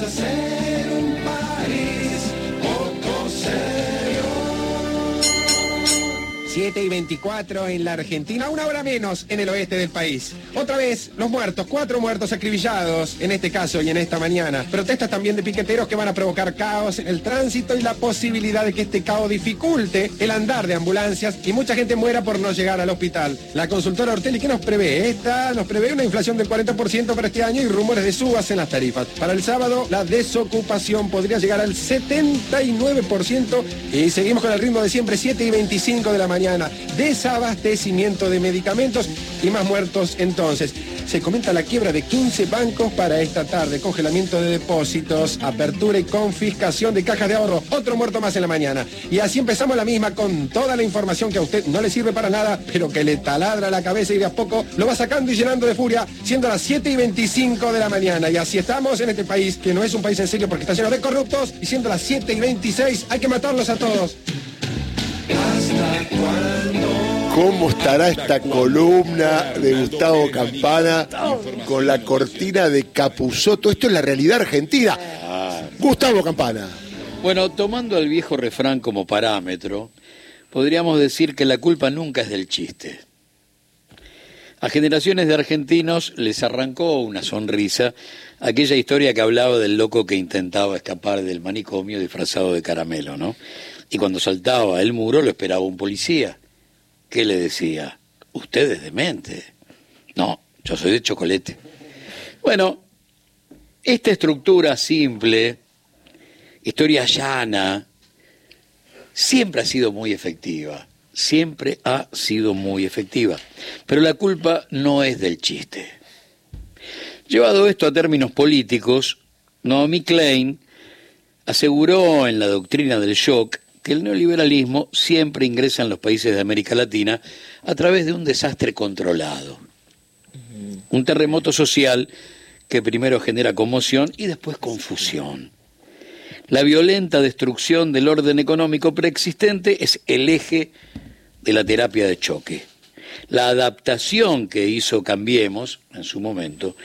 Vamos 7 y 24 en la Argentina, una hora menos en el oeste del país. Otra vez, los muertos, cuatro muertos acribillados, en este caso y en esta mañana. Protestas también de piqueteros que van a provocar caos en el tránsito y la posibilidad de que este caos dificulte el andar de ambulancias y mucha gente muera por no llegar al hospital. La consultora Ortelli, ¿qué nos prevé? Esta nos prevé una inflación del 40% para este año y rumores de subas en las tarifas. Para el sábado, la desocupación podría llegar al 79% y seguimos con el ritmo de siempre, 7 y 25 de la mañana. Desabastecimiento de medicamentos y más muertos entonces. Se comenta la quiebra de 15 bancos para esta tarde, congelamiento de depósitos, apertura y confiscación de cajas de ahorro, otro muerto más en la mañana. Y así empezamos la misma con toda la información que a usted no le sirve para nada, pero que le taladra la cabeza y de a poco lo va sacando y llenando de furia, siendo las 7 y 25 de la mañana. Y así estamos en este país, que no es un país en serio porque está lleno de corruptos, y siendo las 7 y 26, hay que matarlos a todos. ¿Cómo estará esta columna de Gustavo Campana con la cortina de Capuzoto? Esto es la realidad argentina. Gustavo Campana. Bueno, tomando al viejo refrán como parámetro, podríamos decir que la culpa nunca es del chiste. A generaciones de argentinos les arrancó una sonrisa aquella historia que hablaba del loco que intentaba escapar del manicomio disfrazado de caramelo, ¿no? Y cuando saltaba el muro lo esperaba un policía. ¿Qué le decía? Usted es demente. No, yo soy de chocolate. Bueno, esta estructura simple, historia llana, siempre ha sido muy efectiva. Siempre ha sido muy efectiva. Pero la culpa no es del chiste. Llevado esto a términos políticos, Naomi Klein aseguró en la doctrina del shock que el neoliberalismo siempre ingresa en los países de América Latina a través de un desastre controlado. Un terremoto social que primero genera conmoción y después confusión. La violenta destrucción del orden económico preexistente es el eje de la terapia de choque. La adaptación que hizo Cambiemos en su momento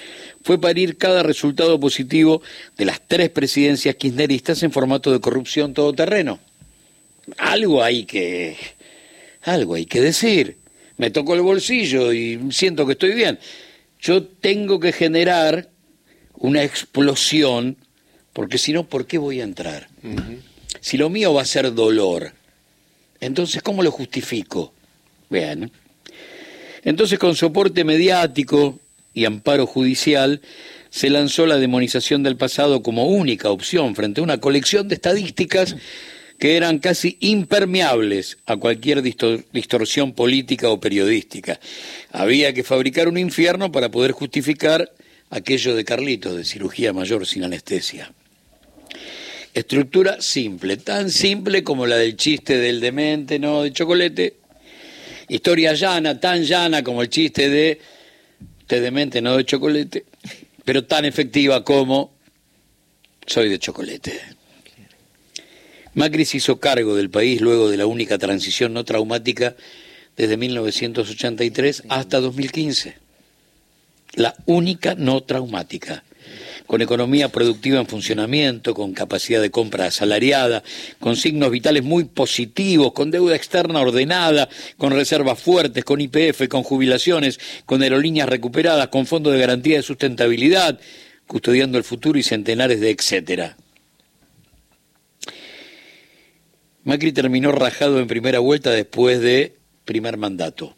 fue parir cada resultado positivo de las tres presidencias kirchneristas en formato de corrupción todoterreno algo hay que, algo hay que decir. Me toco el bolsillo y siento que estoy bien. Yo tengo que generar una explosión, porque si no, ¿por qué voy a entrar? Si lo mío va a ser dolor, entonces, ¿cómo lo justifico? Vean. Entonces, con soporte mediático y amparo judicial, se lanzó la demonización del pasado como única opción frente a una colección de estadísticas que eran casi impermeables a cualquier distorsión política o periodística. Había que fabricar un infierno para poder justificar aquello de Carlitos, de cirugía mayor sin anestesia. Estructura simple, tan simple como la del chiste del demente, no de chocolate. Historia llana, tan llana como el chiste de te demente, no de chocolate, pero tan efectiva como soy de chocolate. Macri se hizo cargo del país luego de la única transición no traumática desde 1983 hasta 2015. La única no traumática con economía productiva en funcionamiento, con capacidad de compra asalariada, con signos vitales muy positivos, con deuda externa ordenada, con reservas fuertes, con IPF, con jubilaciones, con aerolíneas recuperadas, con fondos de garantía de sustentabilidad, custodiando el futuro y centenares de etcétera. Macri terminó rajado en primera vuelta después de primer mandato.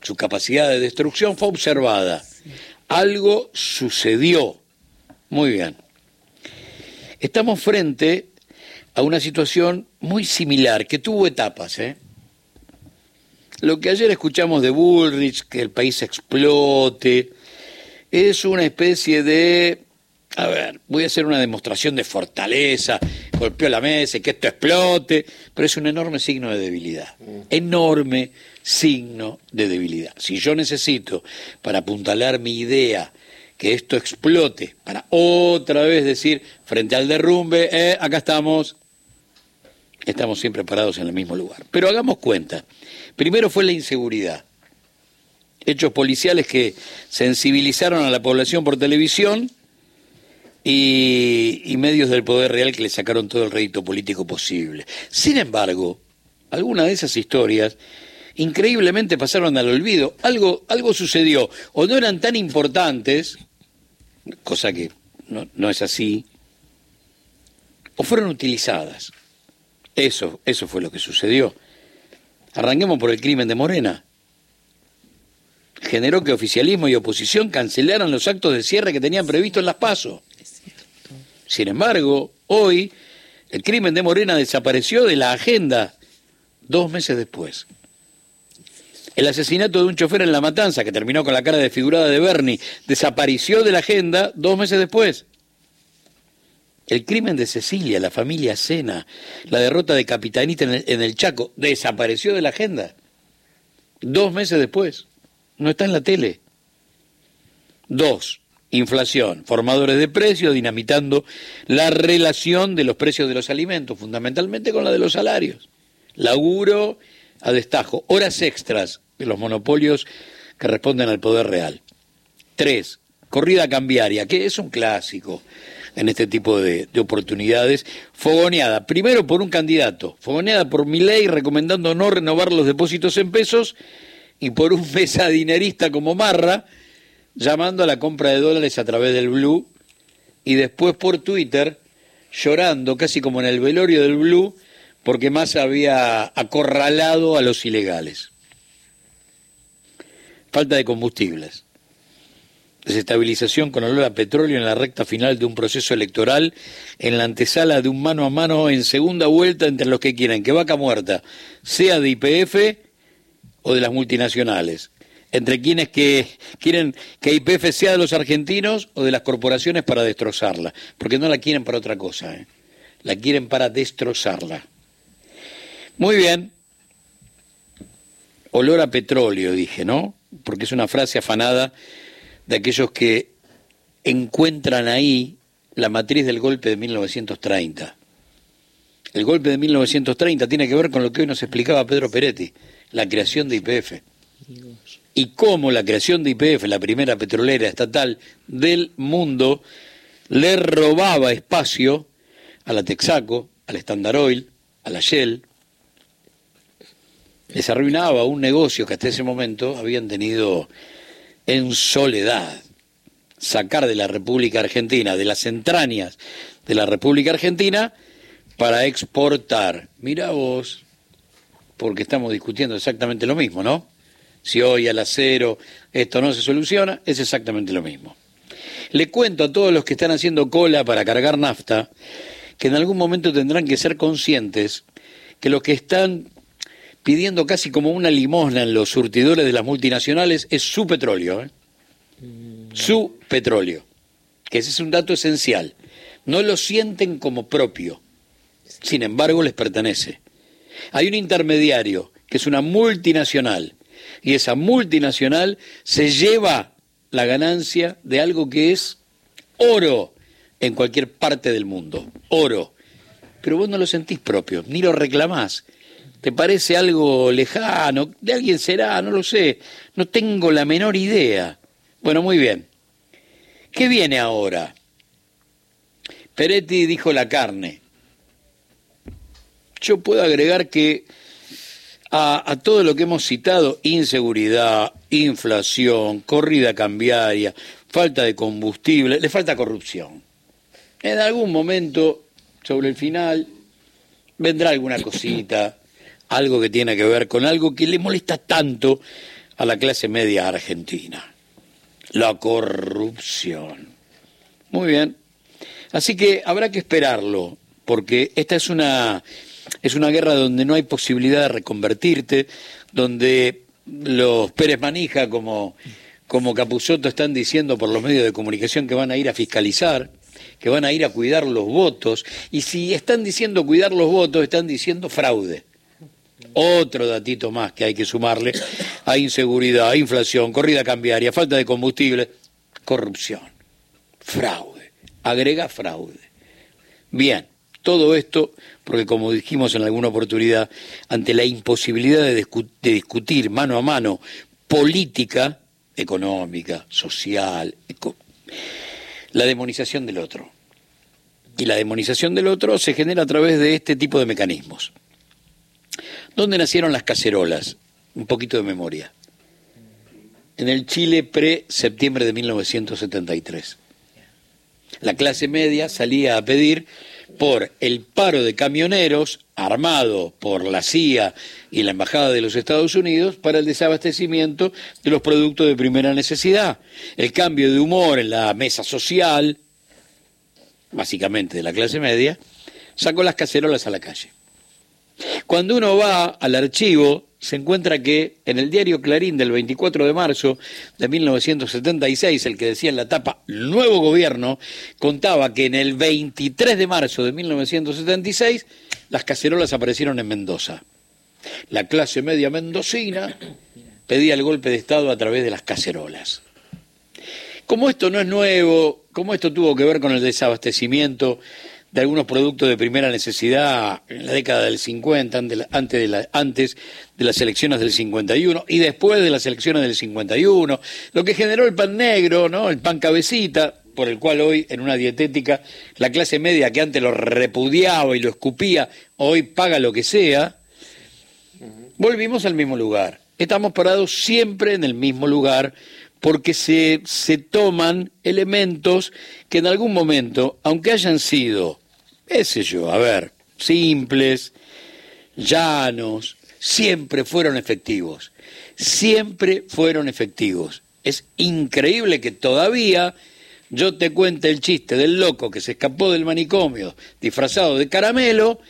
Su capacidad de destrucción fue observada. Algo sucedió. Muy bien. Estamos frente a una situación muy similar, que tuvo etapas. ¿eh? Lo que ayer escuchamos de Bullrich, que el país explote, es una especie de a ver, voy a hacer una demostración de fortaleza, golpeo la mesa y que esto explote, pero es un enorme signo de debilidad, enorme signo de debilidad. Si yo necesito para apuntalar mi idea que esto explote, para otra vez decir, frente al derrumbe, eh, acá estamos, estamos siempre parados en el mismo lugar. Pero hagamos cuenta, primero fue la inseguridad, hechos policiales que sensibilizaron a la población por televisión, y, medios del poder real que le sacaron todo el rédito político posible. Sin embargo, algunas de esas historias increíblemente pasaron al olvido. Algo, algo sucedió, o no eran tan importantes, cosa que no, no es así, o fueron utilizadas. Eso, eso fue lo que sucedió. Arranquemos por el crimen de Morena. Generó que oficialismo y oposición cancelaran los actos de cierre que tenían previsto en las PASO. Sin embargo, hoy el crimen de Morena desapareció de la agenda dos meses después. El asesinato de un chofer en La Matanza, que terminó con la cara desfigurada de Bernie, desapareció de la agenda dos meses después. El crimen de Cecilia, la familia Sena, la derrota de Capitanita en el, en el Chaco, desapareció de la agenda. Dos meses después. No está en la tele. Dos, inflación, formadores de precios, dinamitando la relación de los precios de los alimentos, fundamentalmente con la de los salarios. Laburo a destajo, horas extras de los monopolios que responden al poder real. Tres, corrida cambiaria, que es un clásico en este tipo de, de, oportunidades, fogoneada primero por un candidato, fogoneada por Milei recomendando no renovar los depósitos en pesos y por un mesadinerista como Marra llamando a la compra de dólares a través del Blue y después por Twitter llorando casi como en el velorio del Blue porque más había acorralado a los ilegales. Falta de combustibles. Desestabilización con olor a petróleo en la recta final de un proceso electoral, en la antesala de un mano a mano en segunda vuelta entre los que quieren que vaca muerta sea de IPF o de las multinacionales, entre quienes que quieren que IPF sea de los argentinos o de las corporaciones para destrozarla, porque no la quieren para otra cosa, ¿eh? la quieren para destrozarla. Muy bien. Olor a petróleo, dije, ¿no? Porque es una frase afanada de aquellos que encuentran ahí la matriz del golpe de 1930. El golpe de 1930 tiene que ver con lo que hoy nos explicaba Pedro Peretti, la creación de IPF. Y cómo la creación de IPF, la primera petrolera estatal del mundo, le robaba espacio a la Texaco, al Standard Oil, a la Shell, les arruinaba un negocio que hasta ese momento habían tenido en soledad. Sacar de la República Argentina, de las entrañas de la República Argentina, para exportar. Mira vos, porque estamos discutiendo exactamente lo mismo, ¿no? Si hoy al acero esto no se soluciona, es exactamente lo mismo. Le cuento a todos los que están haciendo cola para cargar nafta que en algún momento tendrán que ser conscientes que los que están pidiendo casi como una limosna en los surtidores de las multinacionales es su petróleo. ¿eh? Su petróleo. Que ese es un dato esencial. No lo sienten como propio. Sin embargo, les pertenece. Hay un intermediario que es una multinacional y esa multinacional se lleva la ganancia de algo que es oro en cualquier parte del mundo. Oro. Pero vos no lo sentís propio, ni lo reclamás. ¿Te parece algo lejano? ¿De alguien será? No lo sé. No tengo la menor idea. Bueno, muy bien. ¿Qué viene ahora? Peretti dijo la carne. Yo puedo agregar que a, todo lo que hemos citado, inseguridad, inflación, corrida cambiaria, falta de combustible, le falta corrupción. En algún momento, sobre el final, vendrá alguna cosita algo que tiene que ver con algo que le molesta tanto a la clase media argentina, la corrupción. Muy bien. Así que habrá que esperarlo, porque esta es una, es una guerra donde no hay posibilidad de reconvertirte, donde los Pérez Manija como, como están diciendo por los medios de comunicación que van a ir a fiscalizar, que van a ir a cuidar los votos, y si están diciendo cuidar los votos, están diciendo fraude. Otro datito más que hay que sumarle a inseguridad, a inflación, corrida cambiaria, falta de combustible, corrupción, fraude, agrega fraude. Bien, todo esto porque como dijimos en alguna oportunidad, ante la imposibilidad de, discu de discutir mano a mano política, económica, social, la demonización del otro. Y la demonización del otro se genera a través de este tipo de mecanismos. ¿Dónde nacieron las cacerolas? Un poquito de memoria. En el Chile pre-septiembre de 1973. La clase media salía a pedir por el paro de camioneros armado por la CIA y la Embajada de los Estados Unidos para el desabastecimiento de los productos de primera necesidad, el cambio de humor en la mesa social, básicamente de la clase media, sacó las cacerolas a la calle. Cuando uno va al archivo, se encuentra que en el diario Clarín del 24 de marzo de 1976, el que decía en la tapa Nuevo Gobierno, contaba que en el 23 de marzo de 1976 las cacerolas aparecieron en Mendoza. La clase media mendocina pedía el golpe de Estado a través de las cacerolas. Como esto no es nuevo, como esto tuvo que ver con el desabastecimiento de algunos productos de primera necesidad en la década del 50, antes de, la, antes de las elecciones del 51 y después de las elecciones del 51, lo que generó el pan negro, ¿no? el pan cabecita, por el cual hoy en una dietética la clase media que antes lo repudiaba y lo escupía, hoy paga lo que sea, volvimos al mismo lugar. Estamos parados siempre en el mismo lugar porque se, se toman elementos que en algún momento, aunque hayan sido sé yo, a ver, simples, llanos, siempre fueron efectivos, siempre fueron efectivos. Es increíble que todavía yo te cuente el chiste del loco que se escapó del manicomio disfrazado de caramelo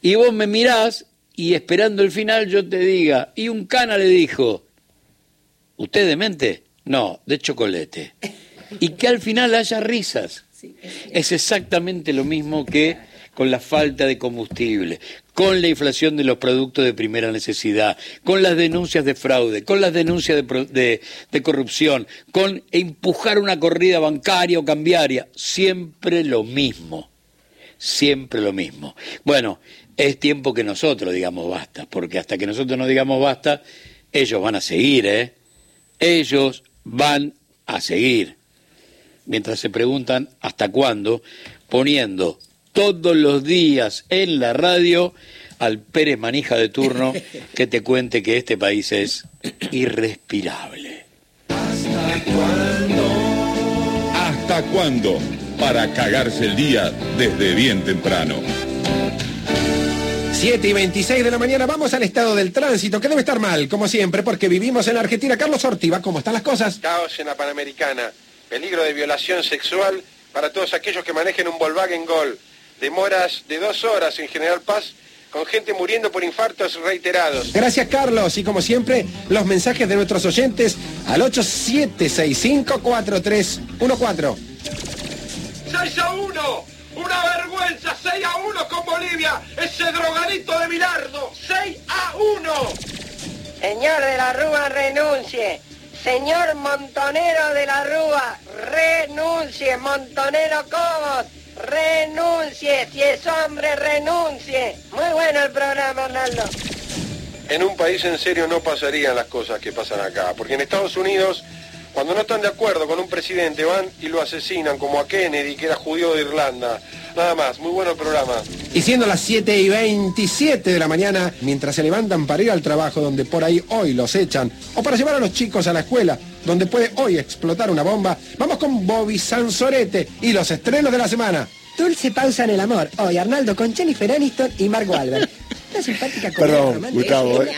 y vos me mirás y esperando el final yo te diga, y un cana le dijo, ¿usted de mente? No, de chocolate. Y que al final haya risas. Es exactamente lo mismo que con la falta de combustible, con la inflación de los productos de primera necesidad, con las denuncias de fraude, con las denuncias de, corrupción, con empujar una corrida bancaria o cambiaria. Siempre lo mismo, siempre lo mismo. Bueno, es tiempo que nosotros digamos basta, porque hasta que nosotros no digamos basta, ellos van a seguir, ¿eh? Ellos van a seguir mientras se preguntan hasta cuándo, poniendo todos los días en la radio al Pérez Manija de turno que te cuente que este país es irrespirable. ¿Hasta cuándo? ¿Hasta cuándo? Para cagarse el día desde bien temprano. 7 y 26 de la mañana, vamos al estado del tránsito, que debe estar mal, como siempre, porque vivimos en la Argentina. Carlos Ortiva, ¿cómo están las cosas? Caos en la Panamericana, peligro de violación sexual para todos aquellos que manejen un Volkswagen Gol. Demoras de dos horas en General Paz con gente muriendo por infartos reiterados. Gracias, Carlos. Y como siempre, los mensajes de nuestros oyentes al 87654314. 6 a 1, una vergüenza, 6 a 1 con Bolivia, ese drogadito de Milardo, 6 a 1. Señor de la Rúa, renuncie. Señor Montonero de la Rúa, renuncie. Montonero Cobos, renuncie. Si es hombre, renuncie. Muy bueno el programa, Arnaldo. En un país en serio no pasarían las cosas que pasan acá, porque en Estados Unidos, cuando no están de acuerdo con un presidente, van y lo asesinan, como a Kennedy, que era judío de Irlanda. Nada más, muy bueno el programa. Y siendo las 7 y 27 de la mañana, mientras se levantan para ir al trabajo, donde por ahí hoy los echan, o para llevar a los chicos a la escuela, donde puede hoy explotar una bomba, vamos con Bobby Sansorete y los estrenos de la semana. Dulce pausa en el amor. Hoy Arnaldo con Jennifer Aniston y Mark Wahlberg. Una simpática Perdón, romántica. Gustavo, ¿eh?